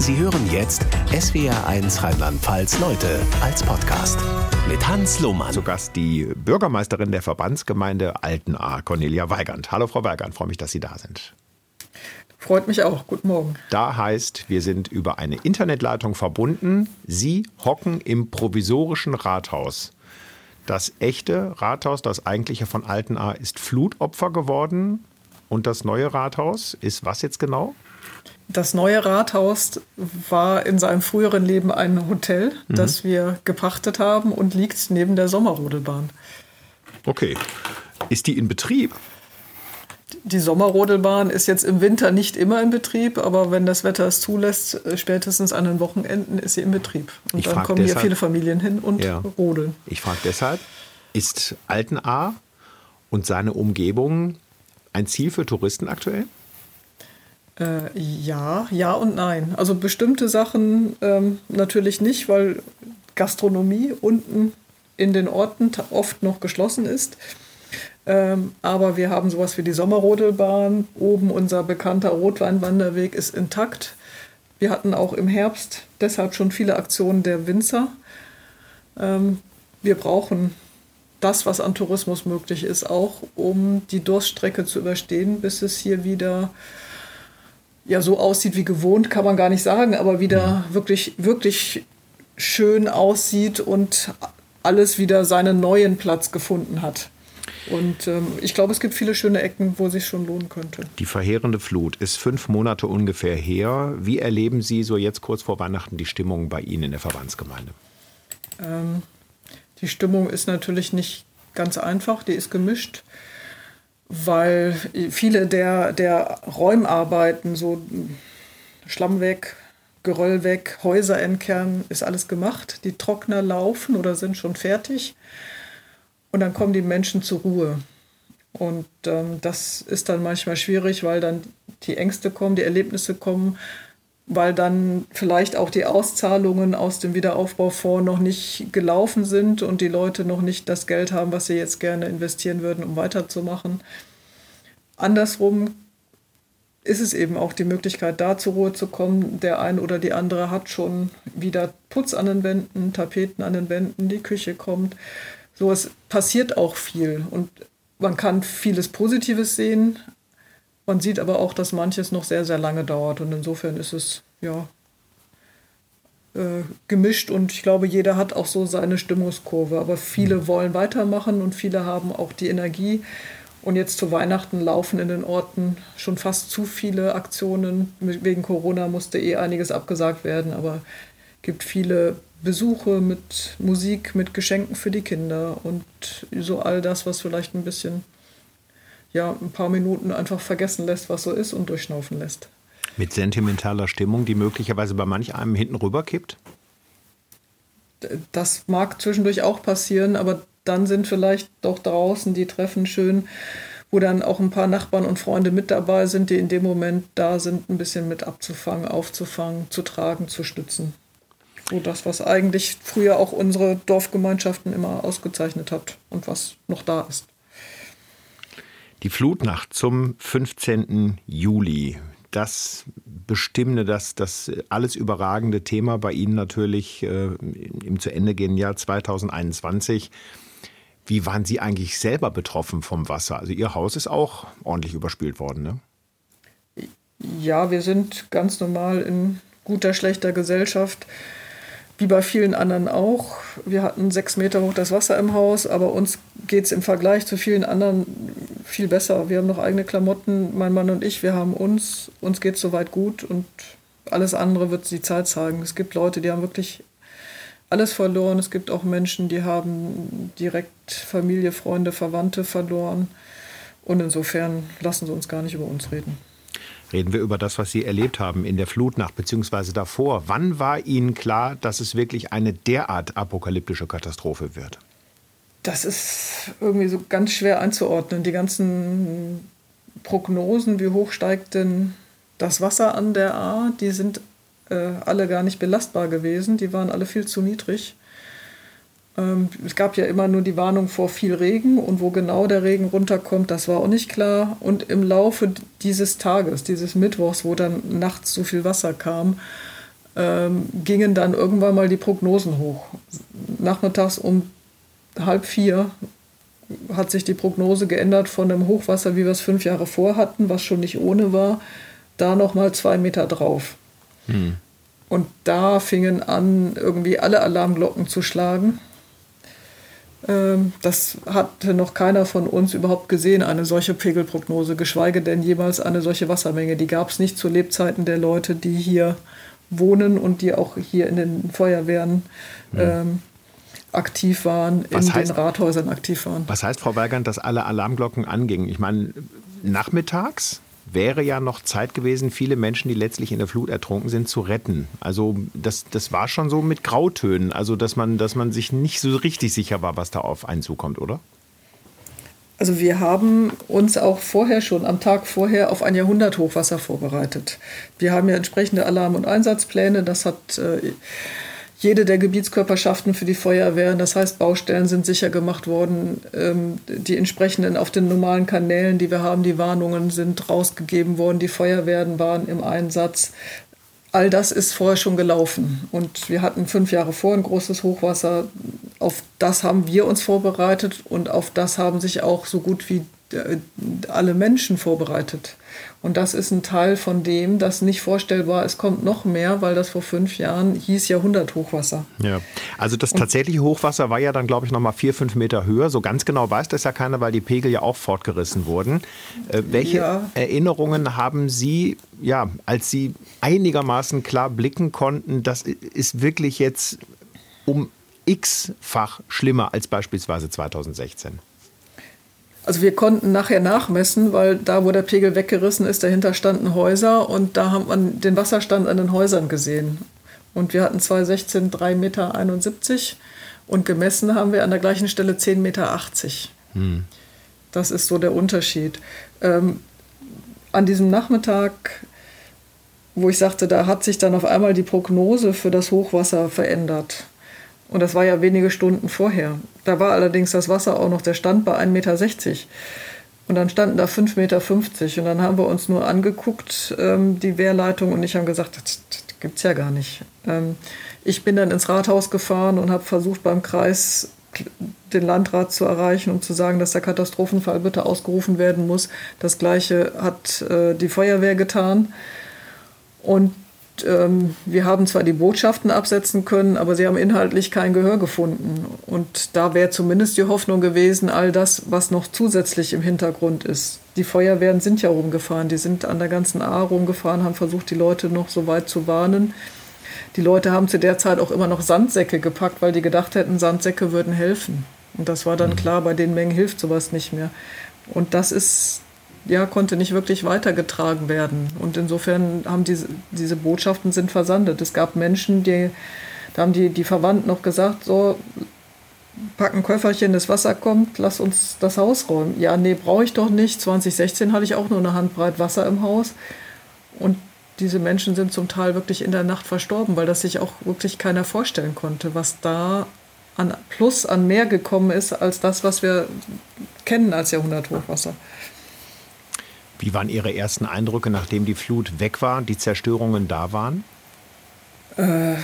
Sie hören jetzt SWR1 Rheinland-Pfalz Leute als Podcast mit Hans Lohmann. Zu Gast die Bürgermeisterin der Verbandsgemeinde Altenahr, Cornelia Weigand. Hallo Frau Weigand, freue mich, dass Sie da sind. Freut mich auch. Guten Morgen. Da heißt, wir sind über eine Internetleitung verbunden. Sie hocken im provisorischen Rathaus. Das echte Rathaus, das eigentliche von Altenahr, ist Flutopfer geworden. Und das neue Rathaus ist was jetzt genau? Das neue Rathaus war in seinem früheren Leben ein Hotel, mhm. das wir gepachtet haben und liegt neben der Sommerrodelbahn. Okay. Ist die in Betrieb? Die Sommerrodelbahn ist jetzt im Winter nicht immer in Betrieb, aber wenn das Wetter es zulässt, äh, spätestens an den Wochenenden ist sie in Betrieb. Und ich dann kommen deshalb, hier viele Familien hin und ja, rodeln. Ich frage deshalb, ist Altenahr und seine Umgebung ein Ziel für Touristen aktuell? Äh, ja, ja und nein. Also bestimmte Sachen ähm, natürlich nicht, weil Gastronomie unten in den Orten oft noch geschlossen ist. Ähm, aber wir haben sowas wie die Sommerrodelbahn. Oben unser bekannter Rotweinwanderweg ist intakt. Wir hatten auch im Herbst deshalb schon viele Aktionen der Winzer. Ähm, wir brauchen das, was an Tourismus möglich ist, auch um die Durststrecke zu überstehen, bis es hier wieder ja so aussieht wie gewohnt, kann man gar nicht sagen, aber wieder wirklich, wirklich schön aussieht und alles wieder seinen neuen Platz gefunden hat. Und ähm, ich glaube, es gibt viele schöne Ecken, wo es sich schon lohnen könnte. Die verheerende Flut ist fünf Monate ungefähr her. Wie erleben Sie so jetzt kurz vor Weihnachten die Stimmung bei Ihnen in der Verbandsgemeinde? Ähm, die Stimmung ist natürlich nicht ganz einfach, die ist gemischt weil viele der, der Räumarbeiten, so Schlamm weg, Geröll weg, Häuser entkernen, ist alles gemacht. Die Trockner laufen oder sind schon fertig. Und dann kommen die Menschen zur Ruhe. Und ähm, das ist dann manchmal schwierig, weil dann die Ängste kommen, die Erlebnisse kommen, weil dann vielleicht auch die Auszahlungen aus dem Wiederaufbaufonds noch nicht gelaufen sind und die Leute noch nicht das Geld haben, was sie jetzt gerne investieren würden, um weiterzumachen. Andersrum ist es eben auch die Möglichkeit, da zur Ruhe zu kommen. Der eine oder die andere hat schon wieder Putz an den Wänden, Tapeten an den Wänden, die Küche kommt. So, es passiert auch viel und man kann vieles Positives sehen, man sieht aber auch, dass manches noch sehr, sehr lange dauert. Und insofern ist es ja äh, gemischt und ich glaube, jeder hat auch so seine Stimmungskurve. Aber viele mhm. wollen weitermachen und viele haben auch die Energie. Und jetzt zu Weihnachten laufen in den Orten schon fast zu viele Aktionen. Wegen Corona musste eh einiges abgesagt werden, aber es gibt viele Besuche mit Musik, mit Geschenken für die Kinder und so all das, was vielleicht ein bisschen ja, ein paar Minuten einfach vergessen lässt, was so ist und durchschnaufen lässt. Mit sentimentaler Stimmung, die möglicherweise bei manch einem hinten rüberkippt? Das mag zwischendurch auch passieren, aber dann sind vielleicht doch draußen die Treffen schön, wo dann auch ein paar Nachbarn und Freunde mit dabei sind, die in dem Moment da sind, ein bisschen mit abzufangen, aufzufangen, zu tragen, zu stützen. So das, was eigentlich früher auch unsere Dorfgemeinschaften immer ausgezeichnet hat und was noch da ist. Die Flutnacht zum 15. Juli, das bestimmende, das, das alles überragende Thema bei Ihnen natürlich äh, im zu Ende gehenden Jahr 2021. Wie waren Sie eigentlich selber betroffen vom Wasser? Also Ihr Haus ist auch ordentlich überspült worden, ne? Ja, wir sind ganz normal in guter, schlechter Gesellschaft wie bei vielen anderen auch. Wir hatten sechs Meter hoch das Wasser im Haus, aber uns geht es im Vergleich zu vielen anderen viel besser. Wir haben noch eigene Klamotten, mein Mann und ich, wir haben uns, uns geht es soweit gut und alles andere wird die Zeit zeigen. Es gibt Leute, die haben wirklich alles verloren. Es gibt auch Menschen, die haben direkt Familie, Freunde, Verwandte verloren. Und insofern lassen sie uns gar nicht über uns reden. Reden wir über das, was Sie erlebt haben in der Flutnacht bzw. davor. Wann war Ihnen klar, dass es wirklich eine derart apokalyptische Katastrophe wird? Das ist irgendwie so ganz schwer einzuordnen. Die ganzen Prognosen, wie hoch steigt denn das Wasser an der A, die sind äh, alle gar nicht belastbar gewesen. Die waren alle viel zu niedrig. Ähm, es gab ja immer nur die Warnung vor viel Regen und wo genau der Regen runterkommt, das war auch nicht klar. Und im Laufe dieses Tages, dieses Mittwochs, wo dann nachts so viel Wasser kam, ähm, gingen dann irgendwann mal die Prognosen hoch. Nachmittags um halb vier hat sich die Prognose geändert von einem Hochwasser, wie wir es fünf Jahre vor hatten, was schon nicht ohne war, da nochmal zwei Meter drauf. Hm. Und da fingen an, irgendwie alle Alarmglocken zu schlagen. Ähm, das hatte noch keiner von uns überhaupt gesehen, eine solche Pegelprognose, geschweige denn jemals eine solche Wassermenge. Die gab es nicht zu Lebzeiten der Leute, die hier wohnen und die auch hier in den Feuerwehren ja. ähm, aktiv waren, was in heißt, den Rathäusern aktiv waren. Was heißt, Frau Weigand, dass alle Alarmglocken angingen? Ich meine, nachmittags wäre ja noch Zeit gewesen, viele Menschen, die letztlich in der Flut ertrunken sind, zu retten. Also das, das war schon so mit Grautönen, also dass man, dass man sich nicht so richtig sicher war, was da auf einen zukommt, oder? Also wir haben uns auch vorher schon, am Tag vorher, auf ein Jahrhunderthochwasser vorbereitet. Wir haben ja entsprechende Alarm- und Einsatzpläne. Das hat äh, jede der Gebietskörperschaften für die Feuerwehren. Das heißt, Baustellen sind sicher gemacht worden. Ähm, die entsprechenden auf den normalen Kanälen, die wir haben, die Warnungen sind rausgegeben worden. Die Feuerwehren waren im Einsatz. All das ist vorher schon gelaufen. Und wir hatten fünf Jahre vor ein großes Hochwasser. Auf das haben wir uns vorbereitet und auf das haben sich auch so gut wie äh, alle Menschen vorbereitet. Und das ist ein Teil von dem, das nicht vorstellbar, es kommt noch mehr, weil das vor fünf Jahren hieß Jahrhunderthochwasser. Ja, also das tatsächliche Hochwasser war ja dann, glaube ich, noch mal vier, fünf Meter höher. So ganz genau weiß das ja keiner, weil die Pegel ja auch fortgerissen wurden. Äh, welche ja. Erinnerungen haben Sie, ja, als Sie einigermaßen klar blicken konnten, das ist wirklich jetzt um x-fach schlimmer als beispielsweise 2016? Also wir konnten nachher nachmessen, weil da, wo der Pegel weggerissen ist, dahinter standen Häuser und da hat man den Wasserstand an den Häusern gesehen. Und wir hatten 2016 3,71 Meter und gemessen haben wir an der gleichen Stelle 10,80 Meter. Hm. Das ist so der Unterschied. Ähm, an diesem Nachmittag, wo ich sagte, da hat sich dann auf einmal die Prognose für das Hochwasser verändert. Und das war ja wenige Stunden vorher. Da war allerdings das Wasser auch noch, der stand bei 1,60 Meter. Und dann standen da 5,50 Meter. Und dann haben wir uns nur angeguckt, ähm, die Wehrleitung, und ich haben gesagt, das, das gibt es ja gar nicht. Ähm, ich bin dann ins Rathaus gefahren und habe versucht, beim Kreis den Landrat zu erreichen, um zu sagen, dass der Katastrophenfall bitte ausgerufen werden muss. Das Gleiche hat äh, die Feuerwehr getan. Und ähm, wir haben zwar die Botschaften absetzen können, aber sie haben inhaltlich kein Gehör gefunden. Und da wäre zumindest die Hoffnung gewesen, all das, was noch zusätzlich im Hintergrund ist. Die Feuerwehren sind ja rumgefahren, die sind an der ganzen A rumgefahren, haben versucht, die Leute noch so weit zu warnen. Die Leute haben zu der Zeit auch immer noch Sandsäcke gepackt, weil die gedacht hätten, Sandsäcke würden helfen. Und das war dann mhm. klar, bei den Mengen hilft sowas nicht mehr. Und das ist ja, konnte nicht wirklich weitergetragen werden. Und insofern haben diese, diese Botschaften sind versandet. Es gab Menschen, die, da haben die, die Verwandten noch gesagt, so, pack ein Köfferchen, das Wasser kommt, lass uns das Haus räumen. Ja, nee, brauche ich doch nicht. 2016 hatte ich auch nur eine Handbreit Wasser im Haus. Und diese Menschen sind zum Teil wirklich in der Nacht verstorben, weil das sich auch wirklich keiner vorstellen konnte, was da an Plus, an mehr gekommen ist, als das, was wir kennen als Jahrhunderthochwasser. Wie waren Ihre ersten Eindrücke, nachdem die Flut weg war, die Zerstörungen da waren? Äh,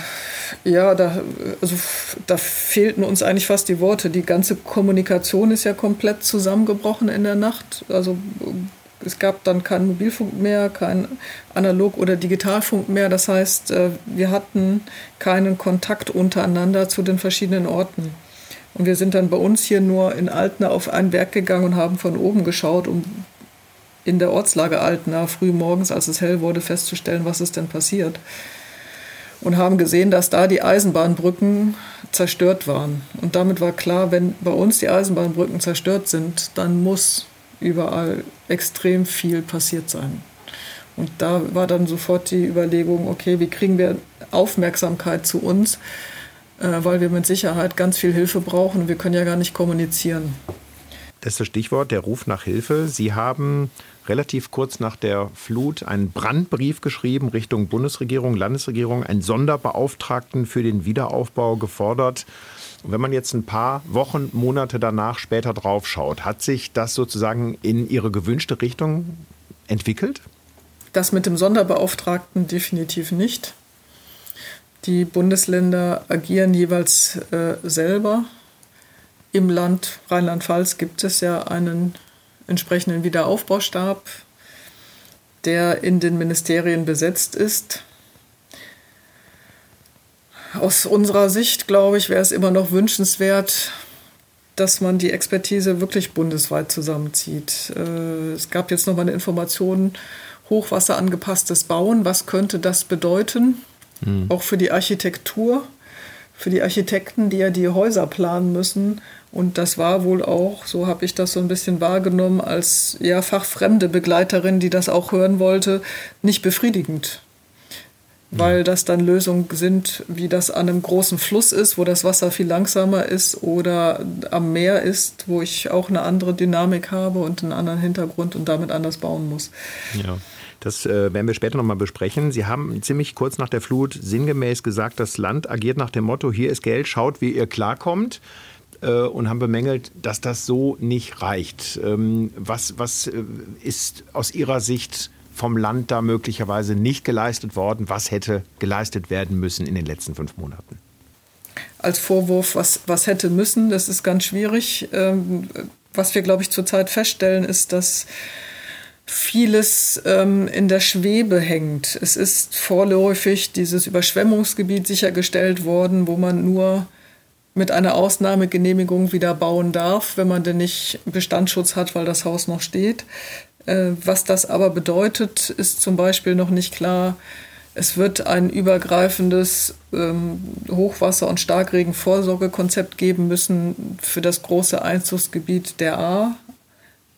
ja, da, also, da fehlten uns eigentlich fast die Worte. Die ganze Kommunikation ist ja komplett zusammengebrochen in der Nacht. Also es gab dann keinen Mobilfunk mehr, kein Analog- oder Digitalfunk mehr. Das heißt, äh, wir hatten keinen Kontakt untereinander zu den verschiedenen Orten. Und wir sind dann bei uns hier nur in Altena auf ein Werk gegangen und haben von oben geschaut, um in der Ortslage Altena früh morgens, als es hell wurde, festzustellen, was ist denn passiert. Und haben gesehen, dass da die Eisenbahnbrücken zerstört waren. Und damit war klar, wenn bei uns die Eisenbahnbrücken zerstört sind, dann muss überall extrem viel passiert sein. Und da war dann sofort die Überlegung, okay, wie kriegen wir Aufmerksamkeit zu uns, äh, weil wir mit Sicherheit ganz viel Hilfe brauchen und wir können ja gar nicht kommunizieren. Das ist das Stichwort, der Ruf nach Hilfe. Sie haben relativ kurz nach der Flut einen Brandbrief geschrieben Richtung Bundesregierung, Landesregierung, einen Sonderbeauftragten für den Wiederaufbau gefordert. Und wenn man jetzt ein paar Wochen, Monate danach später drauf schaut, hat sich das sozusagen in Ihre gewünschte Richtung entwickelt? Das mit dem Sonderbeauftragten definitiv nicht. Die Bundesländer agieren jeweils äh, selber. Im Land Rheinland-Pfalz gibt es ja einen entsprechenden Wiederaufbaustab, der in den Ministerien besetzt ist. Aus unserer Sicht, glaube ich, wäre es immer noch wünschenswert, dass man die Expertise wirklich bundesweit zusammenzieht. Äh, es gab jetzt noch mal eine Information, hochwasserangepasstes Bauen, was könnte das bedeuten? Mhm. Auch für die Architektur, für die Architekten, die ja die Häuser planen müssen. Und das war wohl auch, so habe ich das so ein bisschen wahrgenommen, als ja, fachfremde Begleiterin, die das auch hören wollte, nicht befriedigend weil das dann Lösungen sind, wie das an einem großen Fluss ist, wo das Wasser viel langsamer ist oder am Meer ist, wo ich auch eine andere Dynamik habe und einen anderen Hintergrund und damit anders bauen muss. Ja. Das äh, werden wir später nochmal besprechen. Sie haben ziemlich kurz nach der Flut sinngemäß gesagt, das Land agiert nach dem Motto, hier ist Geld, schaut, wie ihr klarkommt und haben bemängelt, dass das so nicht reicht. Ähm, was, was äh, ist aus Ihrer Sicht vom Land da möglicherweise nicht geleistet worden? Was hätte geleistet werden müssen in den letzten fünf Monaten? Als Vorwurf, was, was hätte müssen, das ist ganz schwierig. Ähm, was wir, glaube ich, zurzeit feststellen, ist, dass vieles ähm, in der Schwebe hängt. Es ist vorläufig dieses Überschwemmungsgebiet sichergestellt worden, wo man nur mit einer Ausnahmegenehmigung wieder bauen darf, wenn man denn nicht Bestandsschutz hat, weil das Haus noch steht. Äh, was das aber bedeutet, ist zum Beispiel noch nicht klar. Es wird ein übergreifendes ähm, Hochwasser- und Starkregenvorsorgekonzept geben müssen für das große Einzugsgebiet der A,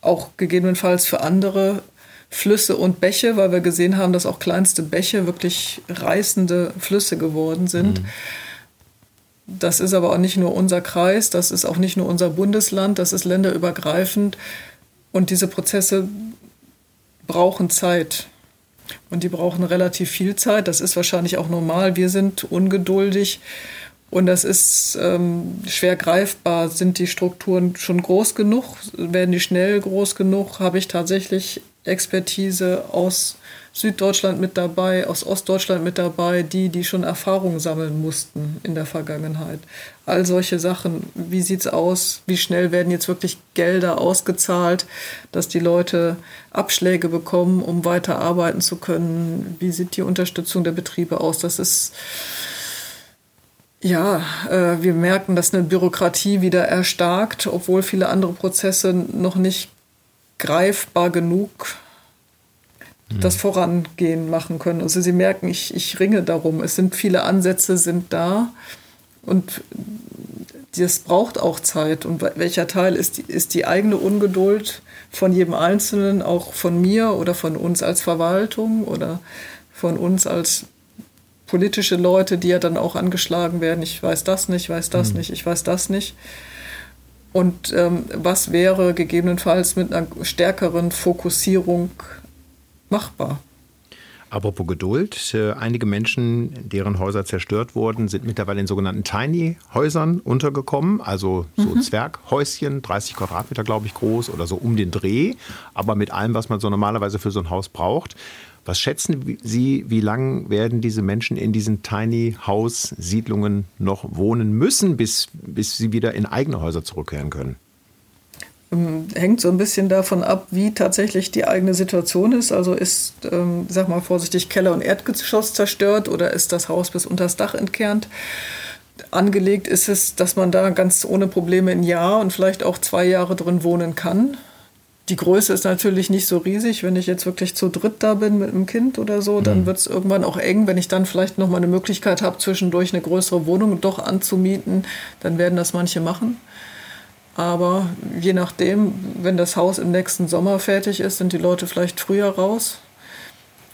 auch gegebenenfalls für andere Flüsse und Bäche, weil wir gesehen haben, dass auch kleinste Bäche wirklich reißende Flüsse geworden sind. Mhm. Das ist aber auch nicht nur unser Kreis, das ist auch nicht nur unser Bundesland, das ist länderübergreifend. Und diese Prozesse brauchen Zeit. Und die brauchen relativ viel Zeit. Das ist wahrscheinlich auch normal. Wir sind ungeduldig und das ist ähm, schwer greifbar. Sind die Strukturen schon groß genug? Werden die schnell groß genug? Habe ich tatsächlich Expertise aus Süddeutschland mit dabei, aus Ostdeutschland mit dabei, die, die schon Erfahrungen sammeln mussten in der Vergangenheit. All solche Sachen. Wie sieht es aus? Wie schnell werden jetzt wirklich Gelder ausgezahlt, dass die Leute Abschläge bekommen, um weiter arbeiten zu können? Wie sieht die Unterstützung der Betriebe aus? Das ist ja, äh, wir merken, dass eine Bürokratie wieder erstarkt, obwohl viele andere Prozesse noch nicht greifbar genug das mhm. Vorangehen machen können. Also Sie merken, ich, ich ringe darum. Es sind viele Ansätze sind da und das braucht auch Zeit. Und welcher Teil ist die, ist die eigene Ungeduld von jedem Einzelnen, auch von mir oder von uns als Verwaltung oder von uns als politische Leute, die ja dann auch angeschlagen werden. Ich weiß das nicht, ich weiß das mhm. nicht, ich weiß das nicht. Und ähm, was wäre gegebenenfalls mit einer stärkeren Fokussierung machbar? Apropos Geduld, äh, einige Menschen, deren Häuser zerstört wurden, sind mittlerweile in sogenannten Tiny-Häusern untergekommen, also so mhm. Zwerghäuschen, 30 Quadratmeter, glaube ich, groß oder so um den Dreh, aber mit allem, was man so normalerweise für so ein Haus braucht. Was schätzen Sie, wie lange werden diese Menschen in diesen Tiny House Siedlungen noch wohnen müssen, bis, bis sie wieder in eigene Häuser zurückkehren können? Ähm, hängt so ein bisschen davon ab, wie tatsächlich die eigene Situation ist. Also ist, ähm, sag mal vorsichtig, Keller und Erdgeschoss zerstört oder ist das Haus bis unter das Dach entkernt? Angelegt ist es, dass man da ganz ohne Probleme ein Jahr und vielleicht auch zwei Jahre drin wohnen kann. Die Größe ist natürlich nicht so riesig. Wenn ich jetzt wirklich zu dritt da bin mit einem Kind oder so, dann mhm. wird es irgendwann auch eng. Wenn ich dann vielleicht noch mal eine Möglichkeit habe, zwischendurch eine größere Wohnung doch anzumieten, dann werden das manche machen. Aber je nachdem, wenn das Haus im nächsten Sommer fertig ist, sind die Leute vielleicht früher raus.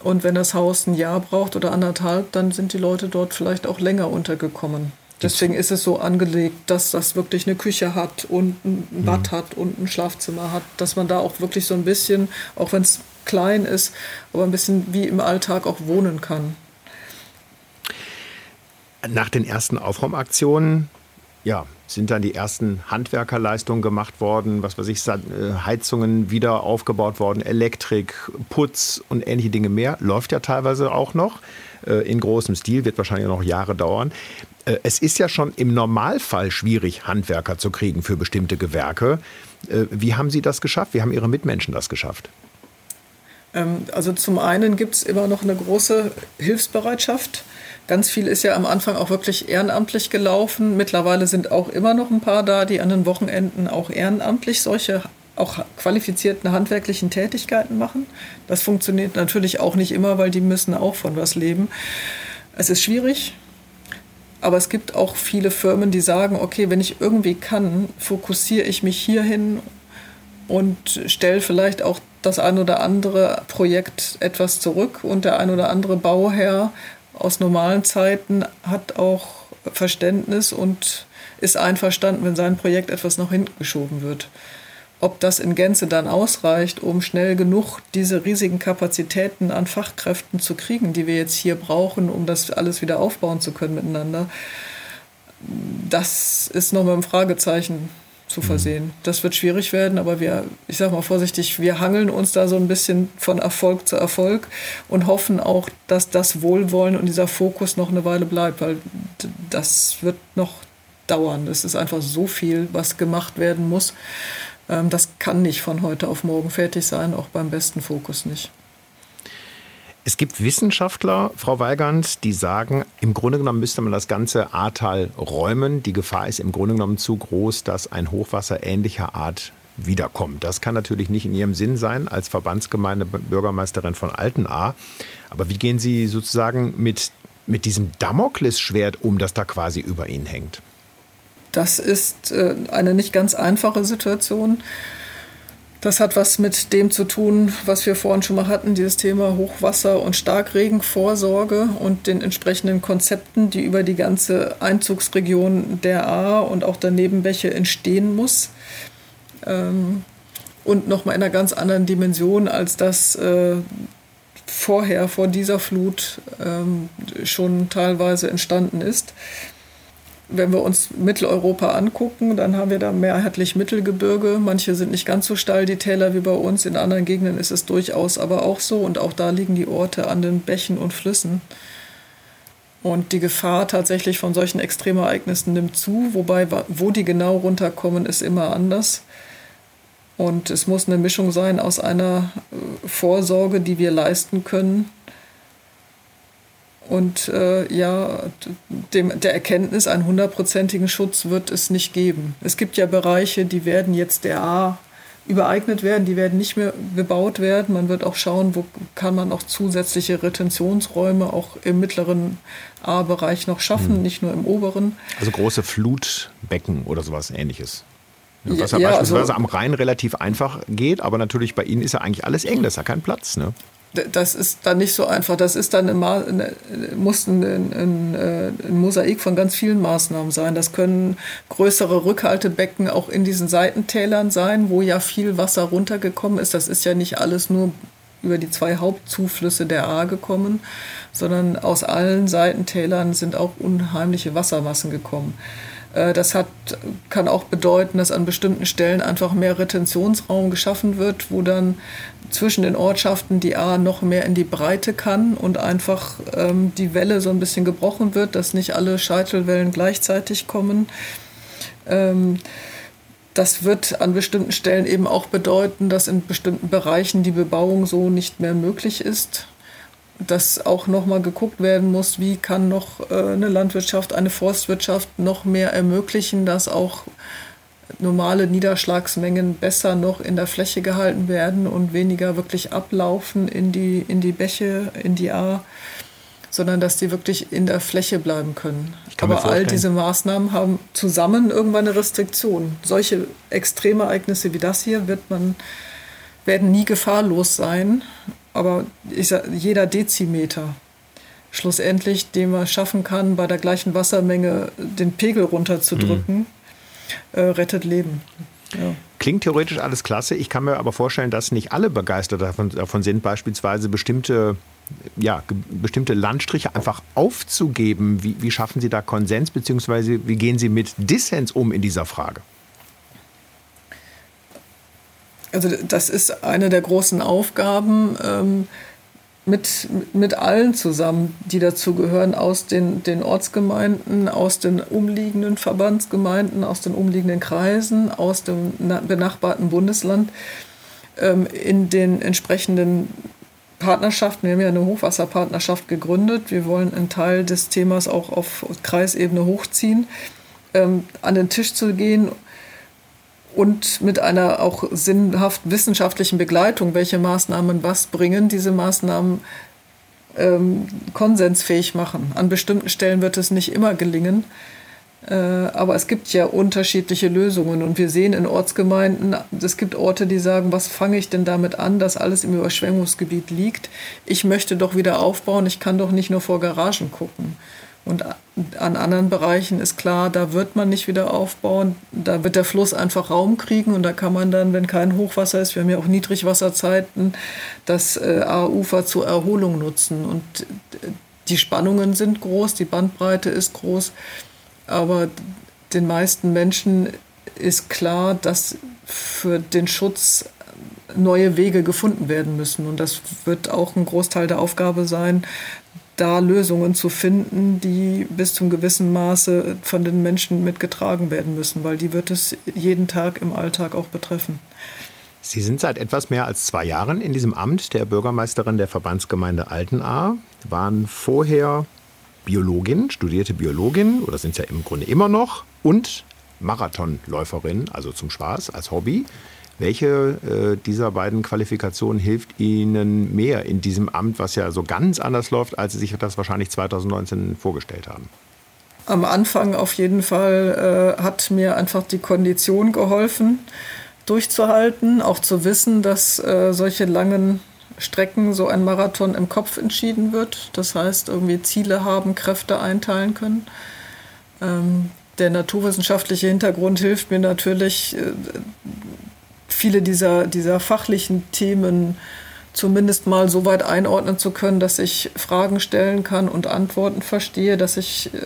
Und wenn das Haus ein Jahr braucht oder anderthalb, dann sind die Leute dort vielleicht auch länger untergekommen. Deswegen ist es so angelegt, dass das wirklich eine Küche hat und ein Bad mhm. hat und ein Schlafzimmer hat, dass man da auch wirklich so ein bisschen, auch wenn es klein ist, aber ein bisschen wie im Alltag auch wohnen kann. Nach den ersten Aufräumaktionen, ja, sind dann die ersten Handwerkerleistungen gemacht worden, was weiß ich, äh, Heizungen wieder aufgebaut worden, Elektrik, Putz und ähnliche Dinge mehr. Läuft ja teilweise auch noch. äh, in großem Stil, wird wahrscheinlich noch Jahre dauern. Äh, es ist ja schon im Normalfall schwierig, Handwerker zu kriegen für bestimmte Gewerke. Äh, wie haben Sie das geschafft? Wie haben Ihre Mitmenschen das geschafft? Ähm, also zum einen gibt es immer noch eine große Hilfsbereitschaft. Ganz viel ist ja am Anfang auch wirklich ehrenamtlich gelaufen. Mittlerweile sind auch immer noch ein paar da, die an den Wochenenden auch ehrenamtlich solche auch qualifizierten handwerklichen Tätigkeiten machen. Das funktioniert natürlich auch nicht immer, weil die müssen auch von was leben. Es ist schwierig, aber es gibt auch viele Firmen, die sagen, okay, wenn ich irgendwie kann, fokussiere ich mich hierhin und stelle vielleicht auch das ein oder andere Projekt etwas zurück und der ein oder andere Bauherr aus normalen Zeiten hat auch Verständnis und ist einverstanden, wenn sein Projekt etwas nach hinten geschoben wird. Ob das in Gänze dann ausreicht, um schnell genug diese riesigen Kapazitäten an Fachkräften zu kriegen, die wir jetzt hier brauchen, um das alles wieder aufbauen zu können miteinander, das ist noch mit einem Fragezeichen zu mhm. versehen. Das wird schwierig werden, aber wir, ich sage mal vorsichtig, wir hangeln uns da so ein bisschen von Erfolg zu Erfolg und hoffen auch, dass das Wohlwollen und dieser Fokus noch eine Weile bleibt, weil das wird noch dauern. Es ist einfach so viel, was gemacht werden muss. Ähm, das kann nicht von heute auf morgen fertig sein, auch beim besten Fokus nicht. Es gibt Wissenschaftler, Frau Weigand, die sagen, im Grunde genommen müsste man das ganze Ahrtal räumen. Die Gefahr ist im Grunde genommen zu groß, dass ein Hochwasser ähnlicher Art wiederkommt. Das kann natürlich nicht in Ihrem Sinn sein als Verbandsgemeinde Bürgermeisterin von Altenahr. Aber wie gehen Sie sozusagen mit, mit diesem Damoklesschwert um, das da quasi über Ihnen hängt? Das ist äh, eine nicht ganz einfache Situation. Das hat was mit dem zu tun, was wir vorhin schon mal hatten, dieses Thema Hochwasser- und Starkregenvorsorge und den entsprechenden Konzepten, die über die ganze Einzugsregion der A und auch der Nebenbäche entstehen muss. Ähm, und nochmal in einer ganz anderen Dimension, als das äh, vorher, vor dieser Flut ähm, schon teilweise entstanden ist. Wenn wir uns Mitteleuropa angucken, dann haben wir da mehrheitlich Mittelgebirge. Manche sind nicht ganz so steil, die Täler wie bei uns. In anderen Gegenden ist es durchaus aber auch so. Und auch da liegen die Orte an den Bächen und Flüssen. Und die Gefahr tatsächlich von solchen Extremereignissen nimmt zu. Wobei, wo die genau runterkommen, ist immer anders. Und es muss eine Mischung sein aus einer äh, Vorsorge, die wir leisten können, und äh, ja, dem, der Erkenntnis, einen hundertprozentigen Schutz wird es nicht geben. Es gibt ja Bereiche, die werden jetzt der A übereignet werden, die werden nicht mehr bebaut werden. Man wird auch schauen, wo kann man auch zusätzliche Retentionsräume auch im mittleren A-Bereich noch schaffen, hm. nicht nur im oberen. Also große Flutbecken oder sowas ähnliches. Was ja, beispielsweise also, am Rhein relativ einfach geht, aber natürlich bei Ihnen ist ja eigentlich alles eng, da ist ja kein Platz. Ne? Das ist dann nicht so einfach. Das ist dann eine, muss ein, ein, äh, ein, Mosaik von ganz vielen Maßnahmen sein. Das können größere Rückhaltebecken auch in diesen Seitentälern sein, wo ja viel Wasser runtergekommen ist. Das ist ja nicht alles nur über die zwei Hauptzuflüsse der A gekommen, sondern aus allen Seitentälern sind auch unheimliche Wassermassen gekommen. Äh, das hat, kann auch bedeuten, dass an bestimmten Stellen einfach mehr Retentionsraum geschaffen wird, wo dann zwischen den Ortschaften die A noch mehr in die Breite kann und einfach ähm, die Welle so ein bisschen gebrochen wird, dass nicht alle Scheitelwellen gleichzeitig kommen. Ähm, das wird an bestimmten Stellen eben auch bedeuten, dass in bestimmten Bereichen die Bebauung so nicht mehr möglich ist dass auch nochmal geguckt werden muss, wie kann noch äh, eine Landwirtschaft, eine Forstwirtschaft noch mehr ermöglichen, dass auch normale Niederschlagsmengen besser noch in der Fläche gehalten werden und weniger wirklich ablaufen in die, in die Bäche, in die A, sondern dass die wirklich in der Fläche bleiben können. Aber all diese Maßnahmen haben zusammen irgendwann eine Restriktion. Solche Extremereignisse wie das hier wird man, werden nie gefahrlos sein aber ich sag, jeder Dezimeter schlussendlich, den man schaffen kann, bei der gleichen Wassermenge den Pegel runterzudrücken, mhm. äh, rettet Leben. Ja. Klingt theoretisch alles klasse. Ich kann mir aber vorstellen, dass nicht alle begeistert davon, davon sind, beispielsweise bestimmte, ja, bestimmte Landstriche einfach aufzugeben. Wie, wie schaffen Sie da Konsens, beziehungsweise wie gehen Sie mit Dissens um in dieser Frage? Also das ist eine der großen Aufgaben. Ähm, mit, mit allen zusammen, die dazugehören, aus den, den Ortsgemeinden, aus den umliegenden Verbandsgemeinden, aus den umliegenden Kreisen, aus dem benachbarten Bundesland, ähm, in den entsprechenden Partnerschaften. Wir haben ja eine Hochwasserpartnerschaft gegründet. Wir wollen einen Teil des Themas auch auf Kreisebene hochziehen, ähm, an den Tisch zu gehen und mit einer auch sinnhaft wissenschaftlichen Begleitung, welche Maßnahmen was bringen, diese Maßnahmen ähm, konsensfähig machen. An bestimmten Stellen wird es nicht immer gelingen, äh, aber es gibt ja unterschiedliche Lösungen und wir sehen in Ortsgemeinden, es gibt Orte, die sagen, was fange ich denn damit an, dass alles im Überschwemmungsgebiet liegt. Ich möchte doch wieder aufbauen, ich kann doch nicht nur vor Garagen gucken. Und an anderen Bereichen ist klar, da wird man nicht wieder aufbauen. Da wird der Fluss einfach Raum kriegen und da kann man dann, wenn kein Hochwasser ist, wir haben ja auch Niedrigwasserzeiten, das äh, A-Ufer zur Erholung nutzen. Und die Spannungen sind groß, die Bandbreite ist groß, aber den meisten Menschen ist klar, dass für den Schutz neue Wege gefunden werden müssen. Und das wird auch ein Großteil der Aufgabe sein, da Lösungen zu finden, die bis zum gewissen Maße von den Menschen mitgetragen werden müssen, weil die wird es jeden Tag im Alltag auch betreffen. Sie sind seit etwas mehr als zwei Jahren in diesem Amt der Bürgermeisterin der Verbandsgemeinde Altenahr, waren vorher Biologin, studierte Biologin, oder sind ja im Grunde immer noch, und Marathonläuferin, also zum Spaß, als Hobby. Welche äh, dieser beiden Qualifikationen hilft Ihnen mehr in diesem Amt, was ja so ganz anders läuft, als Sie sich das wahrscheinlich 2019 vorgestellt haben? Am Anfang auf jeden Fall äh, hat mir einfach die Kondition geholfen, durchzuhalten, auch zu wissen, dass äh, solche langen Strecken, so ein Marathon im Kopf entschieden wird. Das heißt, irgendwie Ziele haben, Kräfte einteilen können. Ähm, der naturwissenschaftliche Hintergrund hilft mir natürlich, äh, viele dieser, dieser fachlichen Themen zumindest mal so weit einordnen zu können, dass ich Fragen stellen kann und Antworten verstehe, dass ich äh,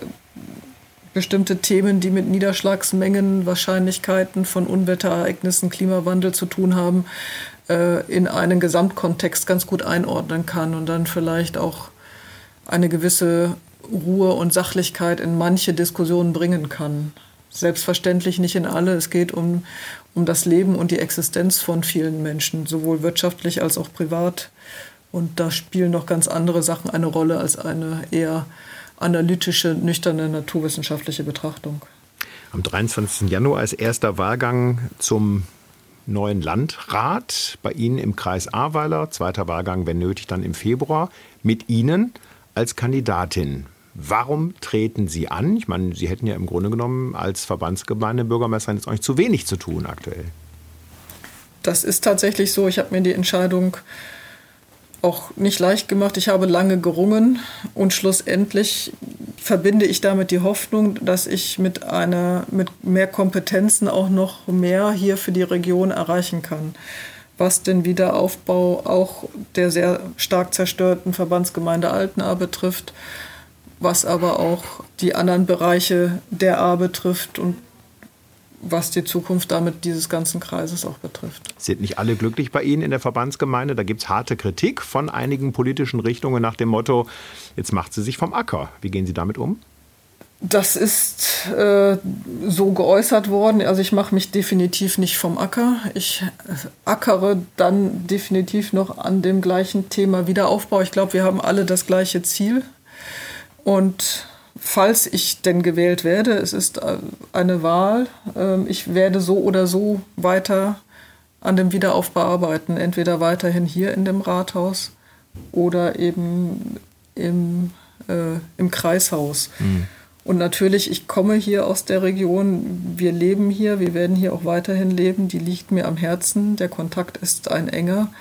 bestimmte Themen, die mit Niederschlagsmengen, Wahrscheinlichkeiten von Unwetterereignissen, Klimawandel zu tun haben, äh, in einen Gesamtkontext ganz gut einordnen kann und dann vielleicht auch eine gewisse Ruhe und Sachlichkeit in manche Diskussionen bringen kann. Selbstverständlich nicht in alle. Es geht um, um das Leben und die Existenz von vielen Menschen, sowohl wirtschaftlich als auch privat. Und da spielen noch ganz andere Sachen eine Rolle als eine eher analytische, nüchterne, naturwissenschaftliche Betrachtung. Am 23. Januar ist erster Wahlgang zum neuen Landrat bei Ihnen im Kreis Ahrweiler. Zweiter Wahlgang, wenn nötig, dann im Februar. Mit Ihnen als Kandidatin. Warum treten Sie an? Ich meine, Sie hätten ja im Grunde genommen als Verbandsgemeinde Bürgermeisterin jetzt nicht zu wenig zu tun aktuell. Das ist tatsächlich so. Ich habe mir die Entscheidung auch nicht leicht gemacht. Ich habe lange gerungen und schlussendlich verbinde ich damit die Hoffnung, dass ich mit einer mit mehr Kompetenzen auch noch mehr hier für die Region erreichen kann. Was den Wiederaufbau auch der sehr stark zerstörten Verbandsgemeinde Altenahr betrifft was aber auch die anderen Bereiche der A betrifft und was die Zukunft damit dieses ganzen Kreises auch betrifft. Sind nicht alle glücklich bei Ihnen in der Verbandsgemeinde? Da gibt es harte Kritik von einigen politischen Richtungen nach dem Motto, jetzt macht sie sich vom Acker. Wie gehen Sie damit um? Das ist äh, so geäußert worden. Also ich mache mich definitiv nicht vom Acker. Ich ackere dann definitiv noch an dem gleichen Thema Wiederaufbau. Ich glaube, wir haben alle das gleiche Ziel. Und falls ich denn gewählt werde, es ist äh, eine Wahl, ähm, ich werde so oder so weiter an dem Wiederaufbau arbeiten, entweder weiterhin hier in dem Rathaus oder eben im, äh, im Kreishaus. Mhm. Und natürlich, ich komme hier aus der Region, wir leben hier, wir werden hier auch weiterhin leben, die liegt mir am Herzen, der Kontakt ist ein enger.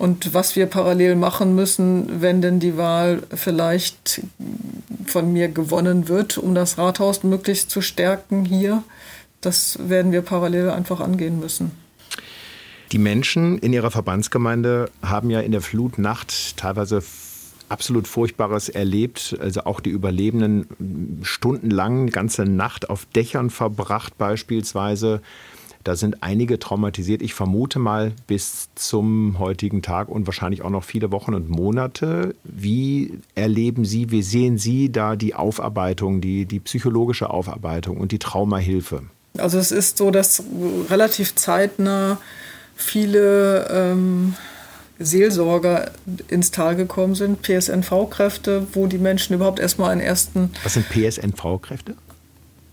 Und was wir parallel machen müssen, wenn denn die Wahl vielleicht von mir gewonnen wird, um das Rathaus möglichst zu stärken hier, das werden wir parallel einfach angehen müssen. Die Menschen in ihrer Verbandsgemeinde haben ja in der Flutnacht teilweise absolut Furchtbares erlebt. Also auch die Überlebenden stundenlang, ganze Nacht auf Dächern verbracht beispielsweise. Da sind einige traumatisiert. Ich vermute mal bis zum heutigen Tag und wahrscheinlich auch noch viele Wochen und Monate. Wie erleben Sie, wie sehen Sie da die Aufarbeitung, die, die psychologische Aufarbeitung und die Traumahilfe? Also es ist so, dass relativ zeitnah viele ähm, Seelsorger ins Tal gekommen sind, PSNV-Kräfte, wo die Menschen überhaupt erstmal einen ersten. Was sind PSNV-Kräfte?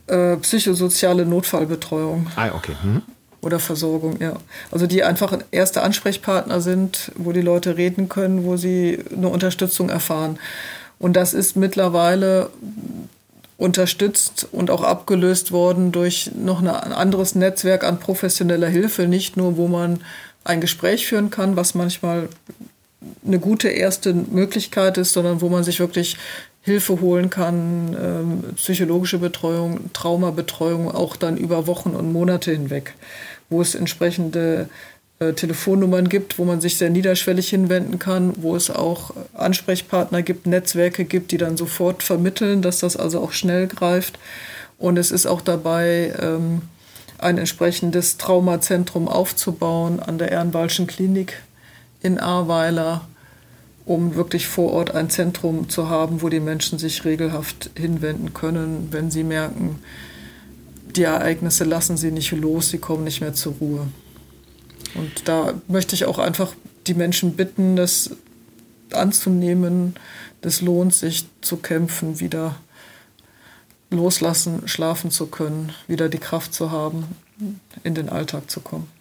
Äh, psychosoziale Notfallbetreuung. Ah, okay. Mhm. Oder Versorgung, ja. Also die einfach erste Ansprechpartner sind, wo die Leute reden können, wo sie eine Unterstützung erfahren. Und das ist mittlerweile unterstützt und auch abgelöst worden durch noch ein anderes Netzwerk an professioneller Hilfe, nicht nur, wo man ein Gespräch führen kann, was manchmal eine gute erste Möglichkeit ist, sondern wo man sich wirklich Hilfe holen kann, ähm, psychologische Betreuung, Traumabetreuung, auch dann über Wochen und Monate hinweg, wo es entsprechende äh, Telefonnummern gibt, wo man sich sehr niederschwellig hinwenden kann, wo es auch Ansprechpartner gibt, Netzwerke gibt, die dann sofort vermitteln, dass das also auch schnell greift. Und es ist auch dabei, ähm, ein entsprechendes Traumazentrum aufzubauen an der Ehrenwalschen Klinik in Ahrweiler, um wirklich vor Ort ein Zentrum zu haben, wo die Menschen sich regelhaft hinwenden können, wenn sie merken, die Ereignisse lassen sie nicht los, sie kommen nicht mehr zur Ruhe. Und da möchte ich auch einfach die Menschen bitten, das anzunehmen. Das lohnt sich zu kämpfen, wieder loslassen, schlafen zu können, wieder die Kraft zu haben, in den Alltag zu kommen.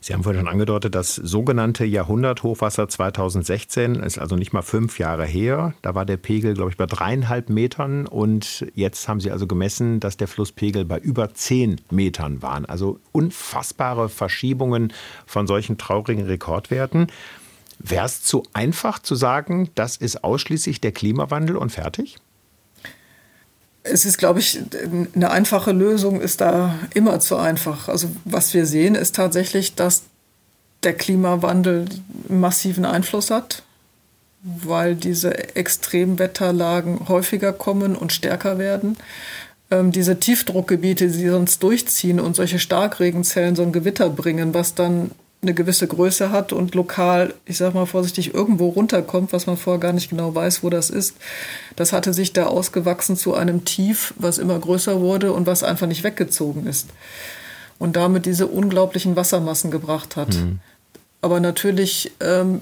Sie haben vorhin schon angedeutet, das sogenannte Jahrhunderthochwasser 2016 ist also nicht mal fünf Jahre her. Da war der Pegel, glaube ich, bei dreieinhalb Metern und jetzt haben Sie also gemessen, dass der Flusspegel bei über zehn Metern war. Also unfassbare Verschiebungen von solchen traurigen Rekordwerten. Wäre es zu einfach zu sagen, das ist ausschließlich der Klimawandel und fertig? Es ist, glaube ich, eine einfache Lösung ist da immer zu einfach. Also was wir sehen, ist tatsächlich, dass der Klimawandel massiven Einfluss hat, weil diese Extremwetterlagen häufiger kommen und stärker werden. Ähm, diese Tiefdruckgebiete, die sonst durchziehen und solche Starkregenzellen so ein Gewitter bringen, was dann eine gewisse Größe hat und lokal, ich sag mal vorsichtig, irgendwo runterkommt, was man vorher gar nicht genau weiß, wo das ist. Das hatte sich da ausgewachsen zu einem Tief, was immer größer wurde und was einfach nicht weggezogen ist. Und damit diese unglaublichen Wassermassen gebracht hat. Mhm. Aber natürlich, ähm,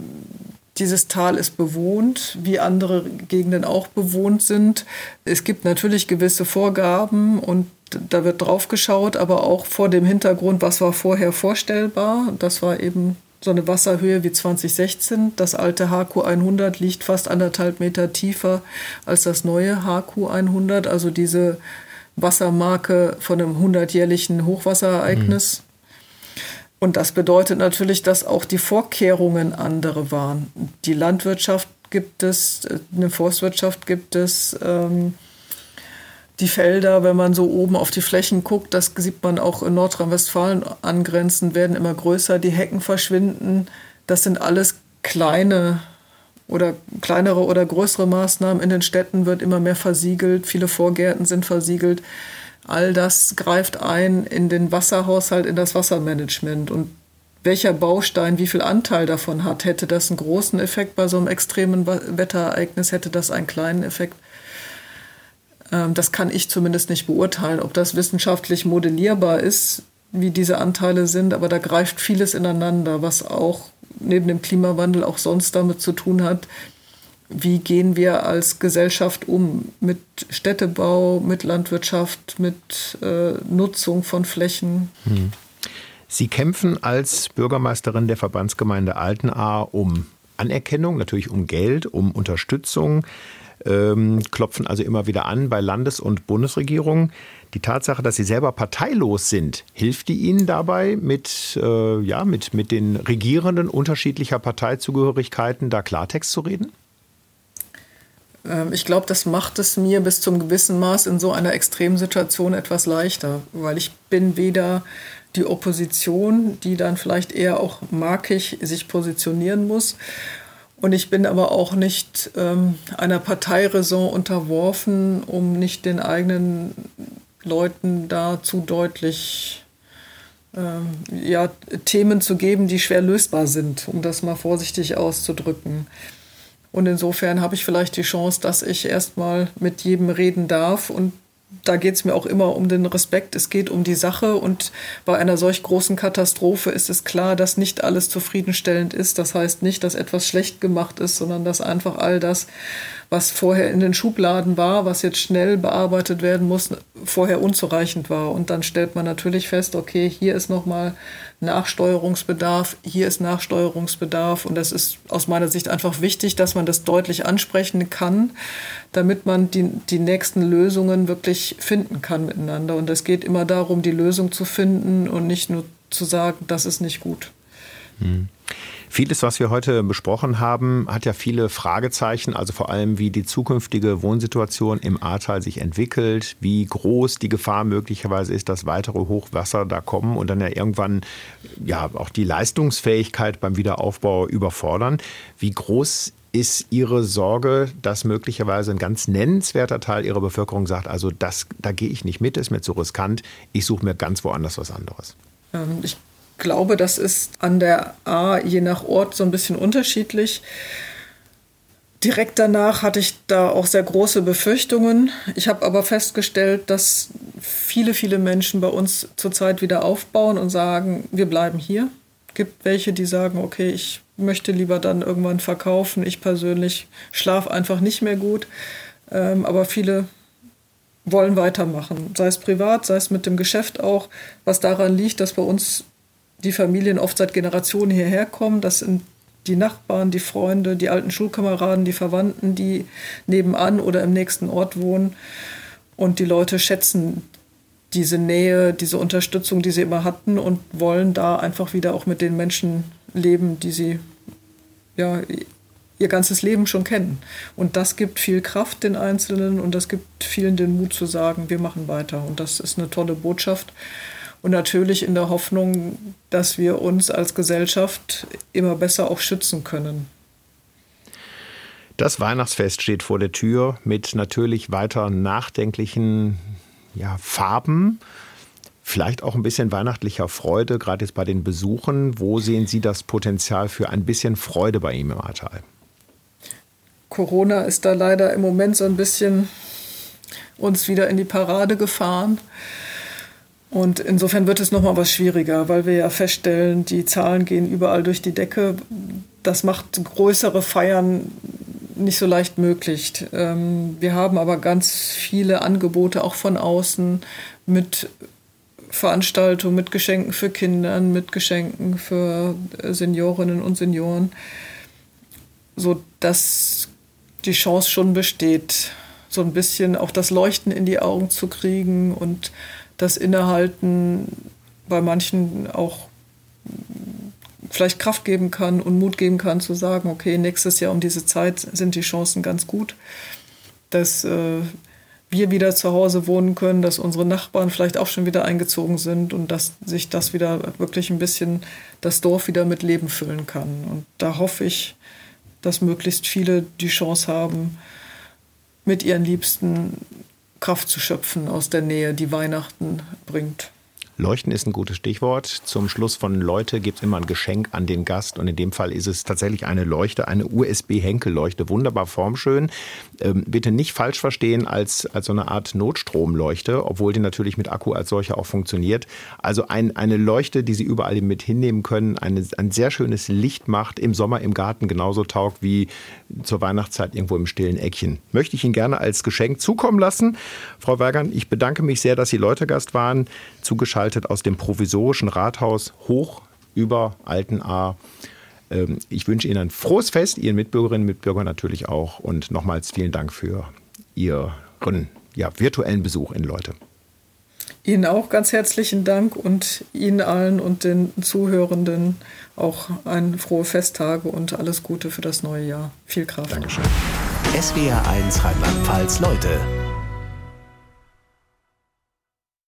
dieses Tal ist bewohnt, wie andere Gegenden auch bewohnt sind. Es gibt natürlich gewisse Vorgaben und da wird drauf geschaut, aber auch vor dem Hintergrund, was war vorher vorstellbar. Das war eben so eine Wasserhöhe wie 2016. Das alte HQ 100 liegt fast anderthalb Meter tiefer als das neue HQ 100, also diese Wassermarke von einem 100-jährlichen Hochwasserereignis. Mhm. Und das bedeutet natürlich, dass auch die Vorkehrungen andere waren. Die Landwirtschaft gibt es, eine Forstwirtschaft gibt es. Ähm, die Felder, wenn man so oben auf die Flächen guckt, das sieht man auch in Nordrhein-Westfalen angrenzend, werden immer größer, die Hecken verschwinden. Das sind alles kleine oder kleinere oder größere Maßnahmen. In den Städten wird immer mehr versiegelt, viele Vorgärten sind versiegelt. All das greift ein in den Wasserhaushalt, in das Wassermanagement. Und welcher Baustein wie viel Anteil davon hat, hätte das einen großen Effekt bei so einem extremen Wetterereignis, hätte das einen kleinen Effekt. Ähm, das kann ich zumindest nicht beurteilen, ob das wissenschaftlich modellierbar ist, wie diese Anteile sind, aber da greift vieles ineinander, was auch neben dem Klimawandel auch sonst damit zu tun hat, wie gehen wir als Gesellschaft um mit Städtebau, mit Landwirtschaft, mit äh, Nutzung von Flächen. Hm. Sie kämpfen als Bürgermeisterin der Verbandsgemeinde Altenahr um Anerkennung, natürlich um Geld, um Unterstützung ähm, klopfen also immer wieder an bei Landes- und Bundesregierungen. Die Tatsache, dass sie selber parteilos sind, hilft die ihnen dabei, mit, äh, ja, mit, mit den Regierenden unterschiedlicher Parteizugehörigkeiten da Klartext zu reden? Ähm, ich glaube, das macht es mir bis zum gewissen Maß in so einer extremen Situation etwas leichter, weil ich bin weder die Opposition, die dann vielleicht eher auch markig sich positionieren muss, und ich bin aber auch nicht ähm, einer Parteiräson unterworfen, um nicht den eigenen Leuten da zu deutlich ähm, ja, Themen zu geben, die schwer lösbar sind, um das mal vorsichtig auszudrücken. Und insofern habe ich vielleicht die Chance, dass ich erstmal mit jedem reden darf und da geht es mir auch immer um den Respekt. Es geht um die Sache und bei einer solch großen Katastrophe ist es klar, dass nicht alles zufriedenstellend ist. Das heißt nicht, dass etwas schlecht gemacht ist, sondern dass einfach all das, was vorher in den Schubladen war, was jetzt schnell bearbeitet werden muss, vorher unzureichend war. Und dann stellt man natürlich fest, okay, hier ist nochmal Nachsteuerungsbedarf, hier ist Nachsteuerungsbedarf. Und das ist aus meiner Sicht einfach wichtig, dass man das deutlich ansprechen kann, damit man die, die nächsten Lösungen wirklich finden kann miteinander. Und es geht immer darum, die Lösung zu finden und nicht nur zu sagen, das ist nicht gut. Hm. Vieles, was wir heute besprochen haben, hat ja viele Fragezeichen, also vor allem, wie die zukünftige Wohnsituation im Ahrtal sich entwickelt, wie groß die Gefahr möglicherweise ist, dass weitere Hochwasser da kommen und dann ja irgendwann ja auch die Leistungsfähigkeit beim Wiederaufbau überfordern. Wie groß ist Ihre Sorge, dass möglicherweise ein ganz nennenswerter Teil Ihrer Bevölkerung sagt, also das, da gehe ich nicht mit, ist mir zu riskant, ich suche mir ganz woanders was anderes? Ähm, ich glaube, das ist an der A je nach Ort so ein bisschen unterschiedlich. Direkt danach hatte ich da auch sehr große Befürchtungen. Ich habe aber festgestellt, dass viele, viele Menschen bei uns zurzeit wieder aufbauen und sagen, wir bleiben hier. Es gibt welche, die sagen, okay, ich möchte lieber dann irgendwann verkaufen. Ich persönlich schlafe einfach nicht mehr gut. Ähm, aber viele wollen weitermachen, sei es privat, sei es mit dem Geschäft auch, was daran liegt, dass bei uns die Familien oft seit Generationen hierher kommen. Das sind die Nachbarn, die Freunde, die alten Schulkameraden, die Verwandten, die nebenan oder im nächsten Ort wohnen. Und die Leute schätzen diese Nähe, diese Unterstützung, die sie immer hatten und wollen da einfach wieder auch mit den Menschen leben, die sie ja ihr ganzes Leben schon kennen. Und das gibt viel Kraft den Einzelnen und das gibt vielen den Mut zu sagen, wir machen weiter. Und das ist eine tolle Botschaft. Und natürlich in der Hoffnung, dass wir uns als Gesellschaft immer besser auch schützen können. Das Weihnachtsfest steht vor der Tür mit natürlich weiter nachdenklichen ja, Farben, vielleicht auch ein bisschen weihnachtlicher Freude, gerade jetzt bei den Besuchen. Wo sehen Sie das Potenzial für ein bisschen Freude bei ihm im Ahrtal? Corona ist da leider im Moment so ein bisschen uns wieder in die Parade gefahren. Und insofern wird es nochmal was schwieriger, weil wir ja feststellen, die Zahlen gehen überall durch die Decke. Das macht größere Feiern nicht so leicht möglich. Ähm, wir haben aber ganz viele Angebote auch von außen mit Veranstaltungen, mit Geschenken für Kinder, mit Geschenken für Seniorinnen und Senioren, sodass die Chance schon besteht, so ein bisschen auch das Leuchten in die Augen zu kriegen und das Innehalten bei manchen auch vielleicht Kraft geben kann und Mut geben kann zu sagen, okay, nächstes Jahr um diese Zeit sind die Chancen ganz gut, dass äh, wir wieder zu Hause wohnen können, dass unsere Nachbarn vielleicht auch schon wieder eingezogen sind und dass sich das wieder wirklich ein bisschen das Dorf wieder mit Leben füllen kann. Und da hoffe ich, dass möglichst viele die Chance haben, mit ihren Liebsten Kraft zu schöpfen aus der Nähe, die Weihnachten bringt. Leuchten ist ein gutes Stichwort. Zum Schluss von Leute gibt es immer ein Geschenk an den Gast und in dem Fall ist es tatsächlich eine Leuchte, eine USB-Henkelleuchte, wunderbar formschön. Ähm, bitte nicht falsch verstehen als, als so eine Art Notstromleuchte, obwohl die natürlich mit Akku als solche auch funktioniert. Also ein, eine Leuchte, die Sie überall mit hinnehmen können, eine, ein sehr schönes Licht macht, im Sommer im Garten genauso taugt wie zur Weihnachtszeit irgendwo im stillen Eckchen. Möchte ich Ihnen gerne als Geschenk zukommen lassen. Frau Wergern, ich bedanke mich sehr, dass Sie Leutegast waren, zugeschaltet zugeschaltet aus dem provisorischen Rathaus hoch über Altenahr. Ähm, ich wünsche Ihnen ein frohes Fest, Ihren Mitbürgerinnen und Mitbürgern natürlich auch. Und nochmals vielen Dank für Ihren ja, virtuellen Besuch in Leute. Ihnen auch ganz herzlichen Dank und Ihnen allen und den Zuhörenden auch ein frohe Festtage und alles Gute für das neue Jahr. Viel Kraft. Dankeschön. SWR 1 Rheinland-Pfalz Leute